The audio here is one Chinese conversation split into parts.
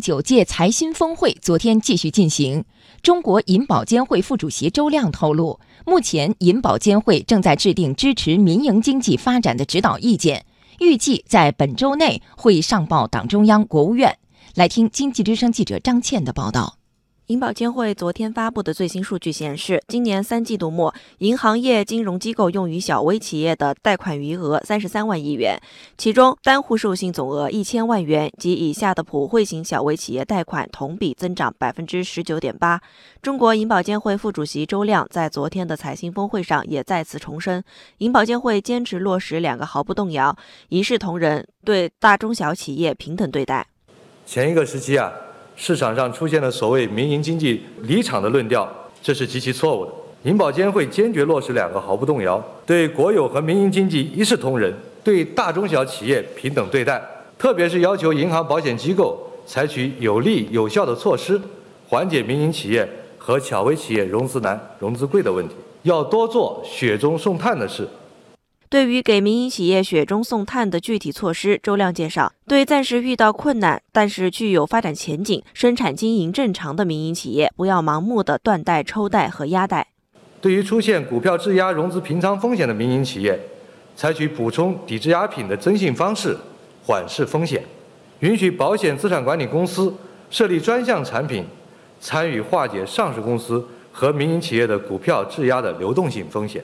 九届财新峰会昨天继续进行。中国银保监会副主席周亮透露，目前银保监会正在制定支持民营经济发展的指导意见，预计在本周内会上报党中央、国务院。来听经济之声记者张倩的报道。银保监会昨天发布的最新数据显示，今年三季度末，银行业金融机构用于小微企业的贷款余额三十三万亿元，其中单户授信总额一千万元及以下的普惠型小微企业贷款同比增长百分之十九点八。中国银保监会副主席周亮在昨天的财新峰会上也再次重申，银保监会坚持落实两个毫不动摇，一视同仁，对大中小企业平等对待。前一个时期啊。市场上出现了所谓民营经济离场的论调，这是极其错误的。银保监会坚决落实两个毫不动摇，对国有和民营经济一视同仁，对大中小企业平等对待。特别是要求银行、保险机构采取有力有效的措施，缓解民营企业和小微企业融资难、融资贵的问题。要多做雪中送炭的事。对于给民营企业雪中送炭的具体措施，周亮介绍，对暂时遇到困难但是具有发展前景、生产经营正常的民营企业，不要盲目的断贷、抽贷和压贷。对于出现股票质押融资平仓风险的民营企业，采取补充抵质押品的征信方式，缓释风险，允许保险资产管理公司设立专项产品，参与化解上市公司和民营企业的股票质押的流动性风险，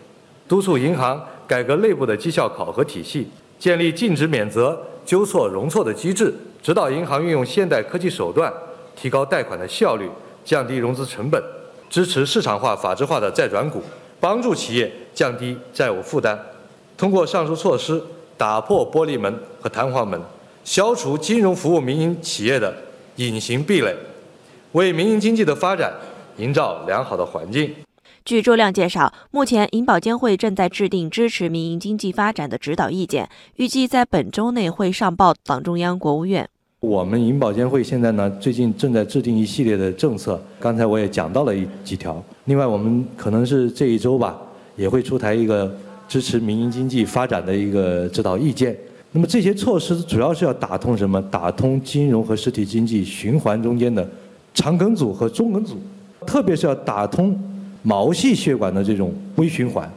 督促银行。改革内部的绩效考核体系，建立禁止免责、纠错容错的机制，指导银行运用现代科技手段，提高贷款的效率，降低融资成本，支持市场化、法治化的再转股，帮助企业降低债务负担。通过上述措施，打破玻璃门和弹簧门，消除金融服务民营企业的隐形壁垒，为民营经济的发展营造良好的环境。据周亮介绍，目前银保监会正在制定支持民营经济发展的指导意见，预计在本周内会上报党中央、国务院。我们银保监会现在呢，最近正在制定一系列的政策，刚才我也讲到了一几条。另外，我们可能是这一周吧，也会出台一个支持民营经济发展的一个指导意见。那么这些措施主要是要打通什么？打通金融和实体经济循环中间的长梗阻和中梗阻，特别是要打通。毛细血管的这种微循环，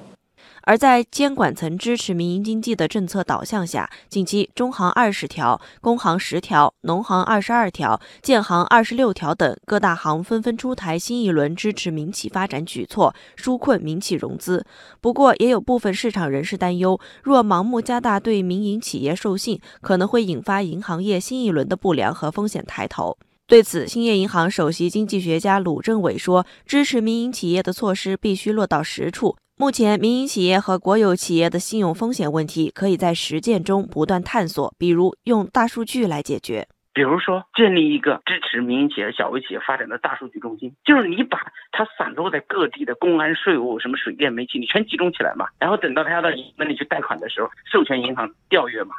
而在监管层支持民营经济的政策导向下，近期中行二十条、工行十条、农行二十二条、建行二十六条等各大行纷纷出台新一轮支持民企发展举措，纾困民企融资。不过，也有部分市场人士担忧，若盲目加大对民营企业授信，可能会引发银行业新一轮的不良和风险抬头。对此，兴业银行首席经济学家鲁政委说：“支持民营企业的措施必须落到实处。目前，民营企业和国有企业的信用风险问题，可以在实践中不断探索，比如用大数据来解决。比如说，建立一个支持民营企业、小微企业发展的大数据中心，就是你把它散落在各地的公安、税务、什么水电煤气，你全集中起来嘛。然后等到他要到银行里去贷款的时候，授权银行调阅嘛。